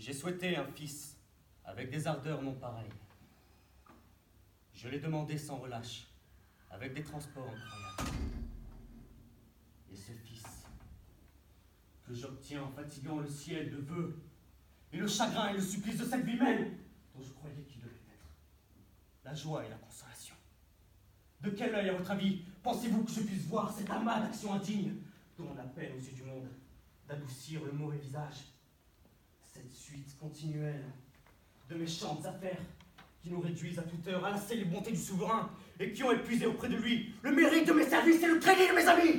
J'ai souhaité un fils avec des ardeurs non pareilles. Je l'ai demandé sans relâche, avec des transports incroyables. Et ce fils, que j'obtiens en fatiguant le ciel de vœux, et le chagrin et le supplice de cette vie même, dont je croyais qu'il devait être, la joie et la consolation. De quel œil, à votre avis, pensez-vous que je puisse voir cet amas d'actions indignes, dont on appelle aux yeux du monde d'adoucir le mauvais visage suite continuelle de méchantes affaires qui nous réduisent à toute heure à la les bontés du souverain et qui ont épuisé auprès de lui le mérite de mes services et le crédit de mes amis.